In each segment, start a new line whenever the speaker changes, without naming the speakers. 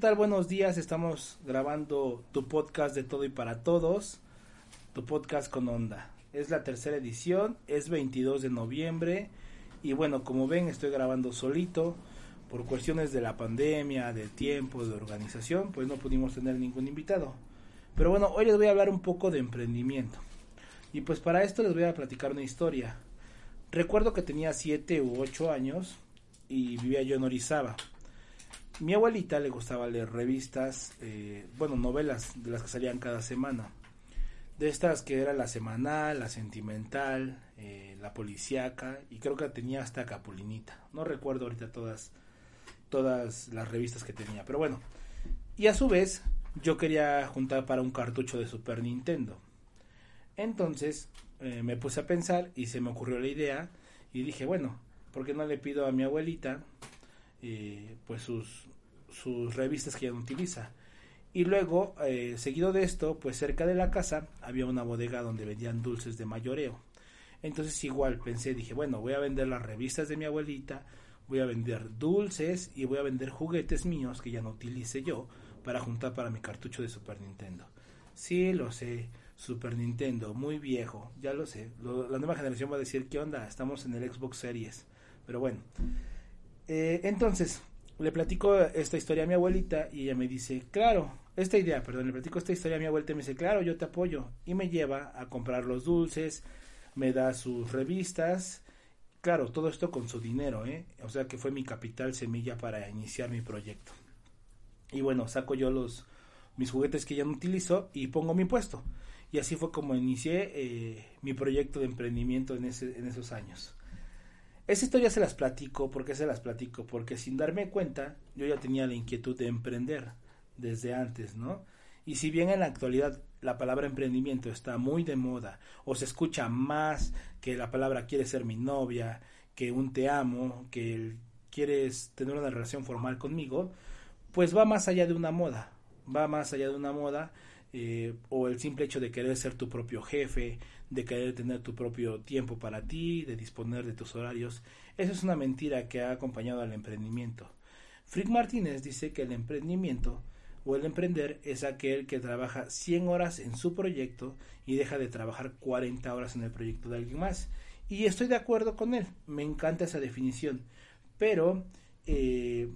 tal? Buenos días. Estamos grabando tu podcast de todo y para todos. Tu podcast con onda. Es la tercera edición. Es 22 de noviembre. Y bueno, como ven, estoy grabando solito. Por cuestiones de la pandemia, de tiempo, de organización, pues no pudimos tener ningún invitado. Pero bueno, hoy les voy a hablar un poco de emprendimiento. Y pues para esto les voy a platicar una historia. Recuerdo que tenía 7 u 8 años y vivía yo en Orizaba. Mi abuelita le gustaba leer revistas, eh, bueno, novelas de las que salían cada semana. De estas que era la semanal, la sentimental, eh, la policíaca y creo que tenía hasta Capulinita. No recuerdo ahorita todas, todas las revistas que tenía, pero bueno. Y a su vez yo quería juntar para un cartucho de Super Nintendo. Entonces eh, me puse a pensar y se me ocurrió la idea y dije, bueno, ¿por qué no le pido a mi abuelita eh, pues sus, sus revistas que ella no utiliza? Y luego, eh, seguido de esto, pues cerca de la casa había una bodega donde vendían dulces de mayoreo. Entonces igual pensé, dije, bueno, voy a vender las revistas de mi abuelita, voy a vender dulces y voy a vender juguetes míos que ya no utilice yo para juntar para mi cartucho de Super Nintendo. Sí, lo sé, Super Nintendo, muy viejo, ya lo sé. la nueva generación va a decir, ¿qué onda? Estamos en el Xbox Series. Pero bueno. Eh, entonces, le platico esta historia a mi abuelita y ella me dice, claro, esta idea, perdón, le platico esta historia a mi abuelita y me dice, claro, yo te apoyo. Y me lleva a comprar los dulces, me da sus revistas. Claro, todo esto con su dinero, ¿eh? O sea que fue mi capital semilla para iniciar mi proyecto. Y bueno, saco yo los mis juguetes que ya no utilizo y pongo mi puesto. Y así fue como inicié eh, mi proyecto de emprendimiento en, ese, en esos años. Esa historia se las platico, ¿por qué se las platico? Porque sin darme cuenta, yo ya tenía la inquietud de emprender desde antes, ¿no? Y si bien en la actualidad la palabra emprendimiento está muy de moda, o se escucha más que la palabra quiere ser mi novia, que un te amo, que quieres tener una relación formal conmigo, pues va más allá de una moda, va más allá de una moda eh, o el simple hecho de querer ser tu propio jefe, de querer tener tu propio tiempo para ti, de disponer de tus horarios, eso es una mentira que ha acompañado al emprendimiento. Frick Martínez dice que el emprendimiento o el emprender es aquel que trabaja 100 horas en su proyecto y deja de trabajar 40 horas en el proyecto de alguien más. Y estoy de acuerdo con él, me encanta esa definición, pero eh,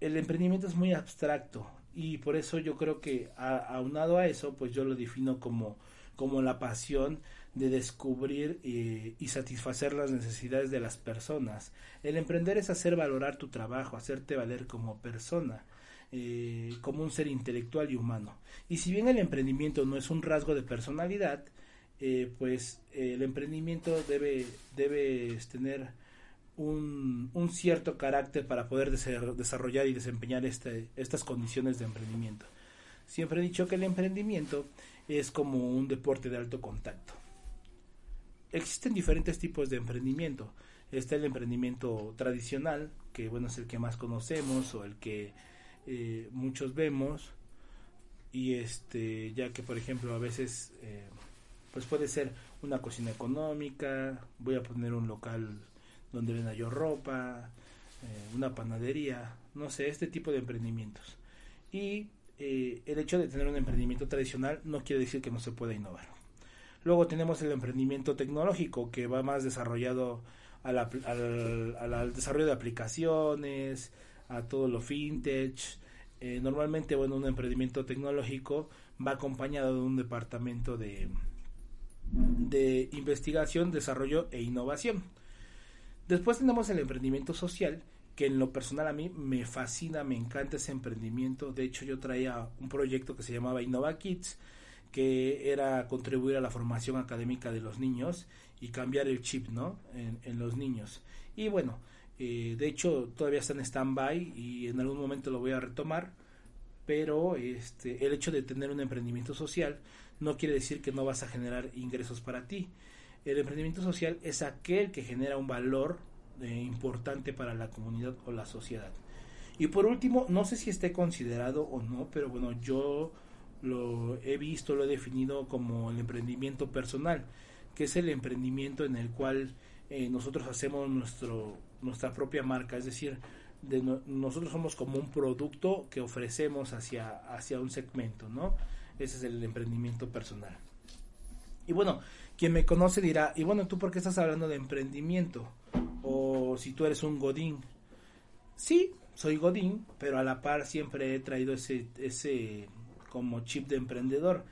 el emprendimiento es muy abstracto, y por eso yo creo que aunado a eso pues yo lo defino como como la pasión de descubrir eh, y satisfacer las necesidades de las personas. El emprender es hacer valorar tu trabajo, hacerte valer como persona, eh, como un ser intelectual y humano. Y si bien el emprendimiento no es un rasgo de personalidad, eh, pues el emprendimiento debe, debe tener un, un, cierto carácter para poder desarrollar y desempeñar este, estas condiciones de emprendimiento. Siempre he dicho que el emprendimiento es como un deporte de alto contacto. Existen diferentes tipos de emprendimiento. Está el emprendimiento tradicional, que bueno es el que más conocemos o el que eh, muchos vemos y este ya que por ejemplo a veces eh, pues puede ser una cocina económica, voy a poner un local donde venda yo ropa, eh, una panadería, no sé, este tipo de emprendimientos. Y eh, el hecho de tener un emprendimiento tradicional no quiere decir que no se pueda innovar. Luego tenemos el emprendimiento tecnológico que va más desarrollado al, al, desarrollo de aplicaciones, a todo lo fintech. Eh, normalmente, bueno, un emprendimiento tecnológico va acompañado de un departamento de, de investigación, desarrollo e innovación. Después tenemos el emprendimiento social, que en lo personal a mí me fascina, me encanta ese emprendimiento. De hecho, yo traía un proyecto que se llamaba Innova Kids, que era contribuir a la formación académica de los niños y cambiar el chip, ¿no? En, los niños. Y bueno, eh, de hecho, todavía está en stand-by y en algún momento lo voy a retomar. Pero este, el hecho de tener un emprendimiento social no quiere decir que no vas a generar ingresos para ti. El emprendimiento social es aquel que genera un valor eh, importante para la comunidad o la sociedad. Y por último, no sé si esté considerado o no, pero bueno, yo lo he visto, lo he definido como el emprendimiento personal, que es el emprendimiento en el cual eh, nosotros hacemos nuestro, nuestra propia marca, es decir, de nosotros somos como un producto que ofrecemos hacia, hacia un segmento, ¿no? Ese es el emprendimiento personal. Y bueno, quien me conoce dirá, y bueno, ¿tú por qué estás hablando de emprendimiento? O si tú eres un godín. Sí, soy godín, pero a la par siempre he traído ese, ese como chip de emprendedor.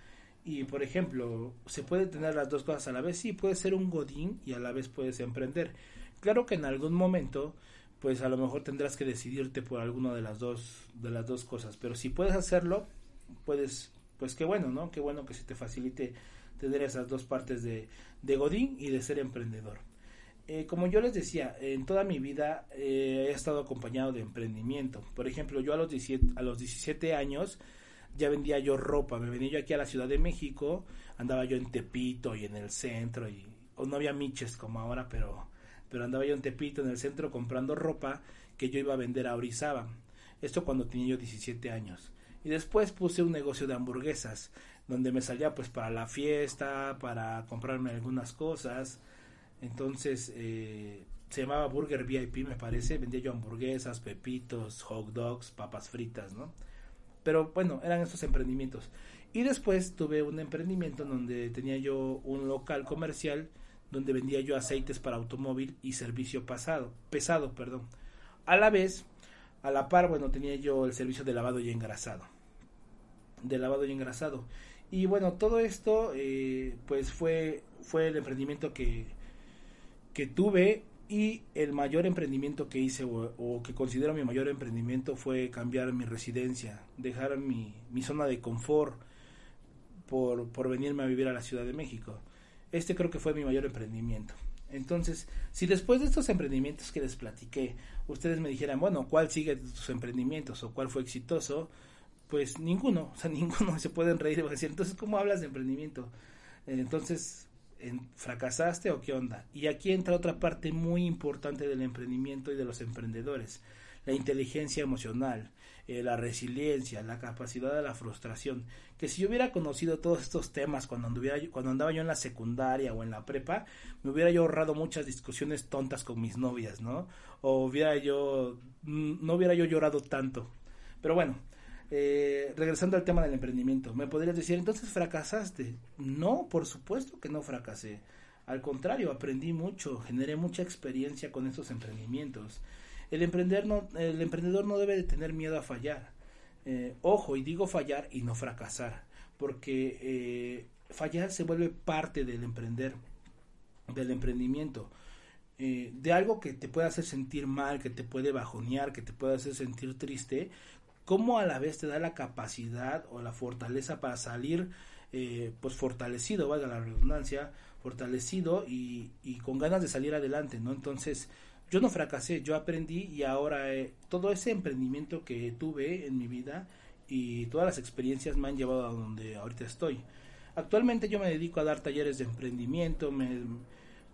Y por ejemplo, ¿se puede tener las dos cosas a la vez? Sí, puedes ser un godín y a la vez puedes emprender. Claro que en algún momento, pues a lo mejor tendrás que decidirte por alguna de las dos, de las dos cosas. Pero si puedes hacerlo, puedes, pues qué bueno, ¿no? Qué bueno que se te facilite tener esas dos partes de, de Godín y de ser emprendedor. Eh, como yo les decía, en toda mi vida eh, he estado acompañado de emprendimiento. Por ejemplo, yo a los, 17, a los 17 años ya vendía yo ropa. Me venía yo aquí a la Ciudad de México, andaba yo en Tepito y en el centro, y no había miches como ahora, pero, pero andaba yo en Tepito, en el centro, comprando ropa que yo iba a vender a Orizaba. Esto cuando tenía yo 17 años. Y después puse un negocio de hamburguesas donde me salía pues para la fiesta, para comprarme algunas cosas. Entonces eh, se llamaba Burger VIP me parece, vendía yo hamburguesas, pepitos, hot dogs, papas fritas, ¿no? Pero bueno, eran estos emprendimientos. Y después tuve un emprendimiento donde tenía yo un local comercial donde vendía yo aceites para automóvil y servicio pasado, pesado, perdón. A la vez, a la par, bueno, tenía yo el servicio de lavado y engrasado. De lavado y engrasado. Y bueno, todo esto eh, pues fue, fue el emprendimiento que, que tuve y el mayor emprendimiento que hice o, que considero mi mayor emprendimiento fue cambiar mi residencia, dejar mi, mi zona de confort por, por venirme a vivir a la Ciudad de México. Este creo que fue mi mayor emprendimiento. Entonces, si después de estos emprendimientos que les platiqué, ustedes me dijeran, bueno, ¿cuál sigue tus emprendimientos o cuál fue exitoso? Pues ninguno, o sea, ninguno se pueden reír y decir, entonces, ¿cómo hablas de emprendimiento? Entonces, ¿fracasaste o qué onda? Y aquí entra otra parte muy importante del emprendimiento y de los emprendedores, la inteligencia emocional, eh, la resiliencia, la capacidad de la frustración, que si yo hubiera conocido todos estos temas cuando, anduviera, cuando andaba yo en la secundaria o en la prepa, me hubiera yo ahorrado muchas discusiones tontas con mis novias, ¿no? O hubiera yo, mm, no hubiera yo llorado tanto. Pero bueno, eh, regresando al tema del emprendimiento, me podrías decir, entonces fracasaste. No, por supuesto que no fracasé. Al contrario, aprendí mucho, generé mucha experiencia con estos emprendimientos. El, emprender no, el emprendedor no debe de tener miedo a fallar. Eh, ojo, y digo fallar y no fracasar, porque eh, fallar se vuelve parte del emprender, del emprendimiento. de algo que te puede hacer sentir mal, que te puede bajonear, que te puede hacer sentir triste, cómo a la vez te da la capacidad o la fortaleza para salir eh, pues fortalecido, valga la redundancia, fortalecido y, y, con ganas de salir adelante, ¿no? Entonces, yo no fracasé, yo aprendí y ahora eh, todo ese emprendimiento que tuve en mi vida y todas las experiencias me han llevado a donde ahorita estoy. Actualmente yo me dedico a dar talleres de emprendimiento, me,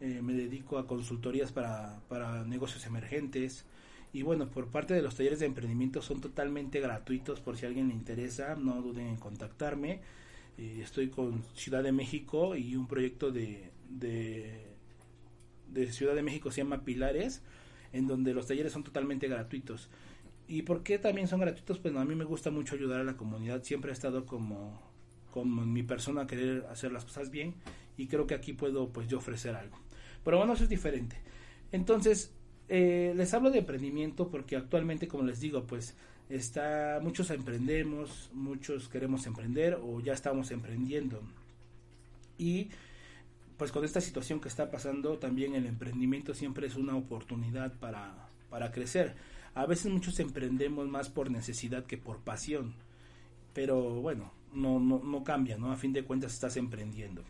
eh, me dedico a consultorías para, para negocios emergentes, y bueno, por parte de los talleres de emprendimiento son totalmente gratuitos por si a alguien le interesa, no duden en contactarme. Eh, estoy con Ciudad de México y un proyecto de, de, Ciudad de México se llama Pilares, en donde los talleres son totalmente gratuitos. ¿Y por qué también son gratuitos? Pues a mí me gusta mucho ayudar a la comunidad, siempre he estado como, como mi persona a querer hacer las cosas bien y creo que aquí puedo pues yo ofrecer algo. Pero bueno, eso es diferente. Entonces, eh, les hablo de emprendimiento porque actualmente, como les digo, pues está muchos emprendemos, muchos queremos emprender o ya estamos emprendiendo. Y pues con esta situación que está pasando, también el emprendimiento siempre es una oportunidad para, para crecer. A veces muchos emprendemos más por necesidad que por pasión, pero bueno, no, no, no cambia, ¿no? A fin de cuentas estás emprendiendo.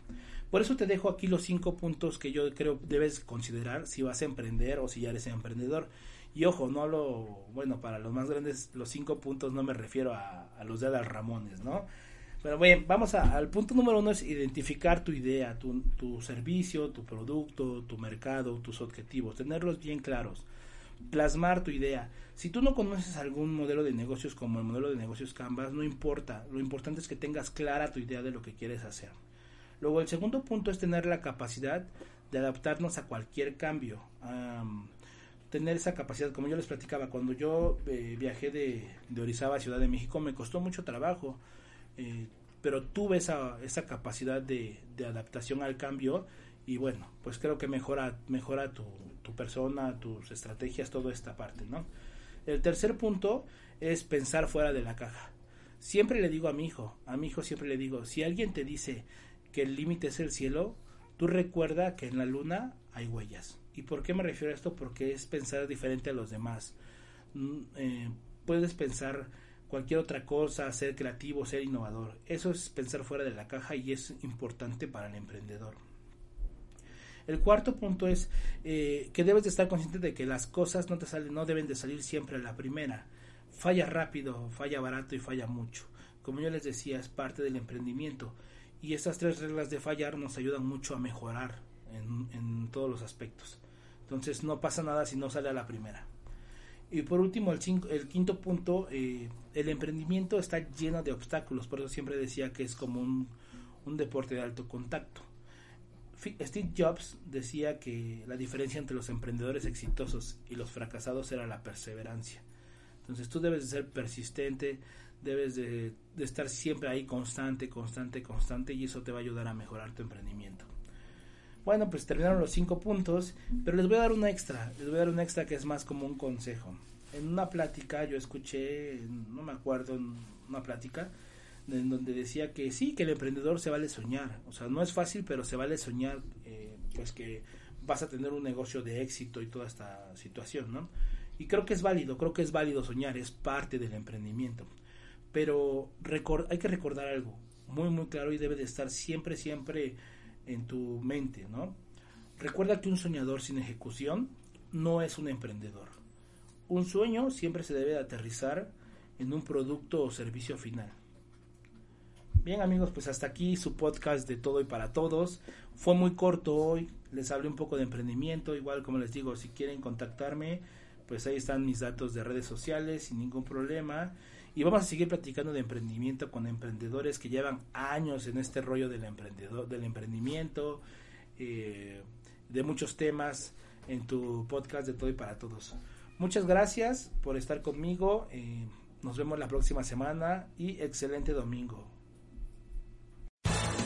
Por eso te dejo aquí los cinco puntos que yo creo debes considerar si vas a emprender o si ya eres emprendedor. Y ojo, no lo, bueno, para los más grandes, los cinco puntos no me refiero a, a los de Adal Ramones, ¿no? Pero bueno, vamos al punto número uno es identificar tu idea, tu, tu servicio, tu producto, tu mercado, tus objetivos, tenerlos bien claros, plasmar tu idea. Si tú no conoces algún modelo de negocios como el modelo de negocios Canvas, no importa, lo importante es que tengas clara tu idea de lo que quieres hacer. Luego el segundo punto es tener la capacidad de adaptarnos a cualquier cambio. tener esa capacidad, como yo les platicaba, cuando yo eh, viajé de, Orizaba a Ciudad de México me costó mucho trabajo eh, pero tuve esa, esa capacidad de, adaptación al cambio y bueno, pues creo que mejora, mejora tu, persona, tus estrategias, toda esta parte, ¿no? El tercer punto es pensar fuera de la caja. Siempre le digo a mi hijo, a mi hijo siempre le digo, si alguien te dice que el límite es el cielo, tú recuerda que en la luna hay huellas. ¿Y por qué me refiero a esto? Porque es pensar diferente a los demás. Mm, eh, puedes pensar cualquier otra cosa, ser creativo, ser innovador. Eso es pensar fuera de la caja y es importante para el emprendedor. El cuarto punto es eh, que debes de estar consciente de que las cosas no te salen, no deben de salir siempre a la primera. Falla rápido, falla barato y falla mucho. Como yo les decía, es parte del emprendimiento. Y estas tres reglas de fallar nos ayudan mucho a mejorar en, todos los aspectos. Entonces no pasa nada si no sale a la primera. Y por último, el, el quinto punto, eh, el emprendimiento está lleno de obstáculos, por eso siempre decía que es como un deporte de alto contacto. Steve Jobs decía que la diferencia entre los emprendedores exitosos y los fracasados era la perseverancia. Entonces tú debes de ser persistente, debes de, estar siempre ahí constante, constante, constante y eso te va a ayudar a mejorar tu emprendimiento. Bueno, pues terminaron los cinco puntos, pero les voy a dar una extra, les voy a dar un extra que es más como un consejo. En una plática yo escuché, no me acuerdo, en una plática, en donde decía que sí, que el emprendedor se vale soñar. O sea, no es fácil, pero se vale soñar, eh, pues que vas a tener un negocio de éxito y toda esta situación, ¿no? Y creo que es válido, creo que es válido soñar, es parte del emprendimiento. Pero hay que recordar algo muy, muy claro y debe de estar siempre, siempre en tu mente, ¿no? Recuerda que un soñador sin ejecución no es un emprendedor. Un sueño siempre se debe aterrizar en un producto o servicio final. Bien amigos, pues hasta aquí su podcast de todo y para todos. Fue muy corto hoy, les hablé un poco de emprendimiento, igual como les digo, si quieren contactarme, pues ahí están mis datos de redes sociales sin ningún problema. Y vamos a seguir platicando de emprendimiento con emprendedores que llevan años en este rollo del emprendedor, del emprendimiento, eh, de muchos temas en tu podcast de todo y para todos. Muchas gracias por estar conmigo. Eh, nos vemos la próxima semana y excelente domingo.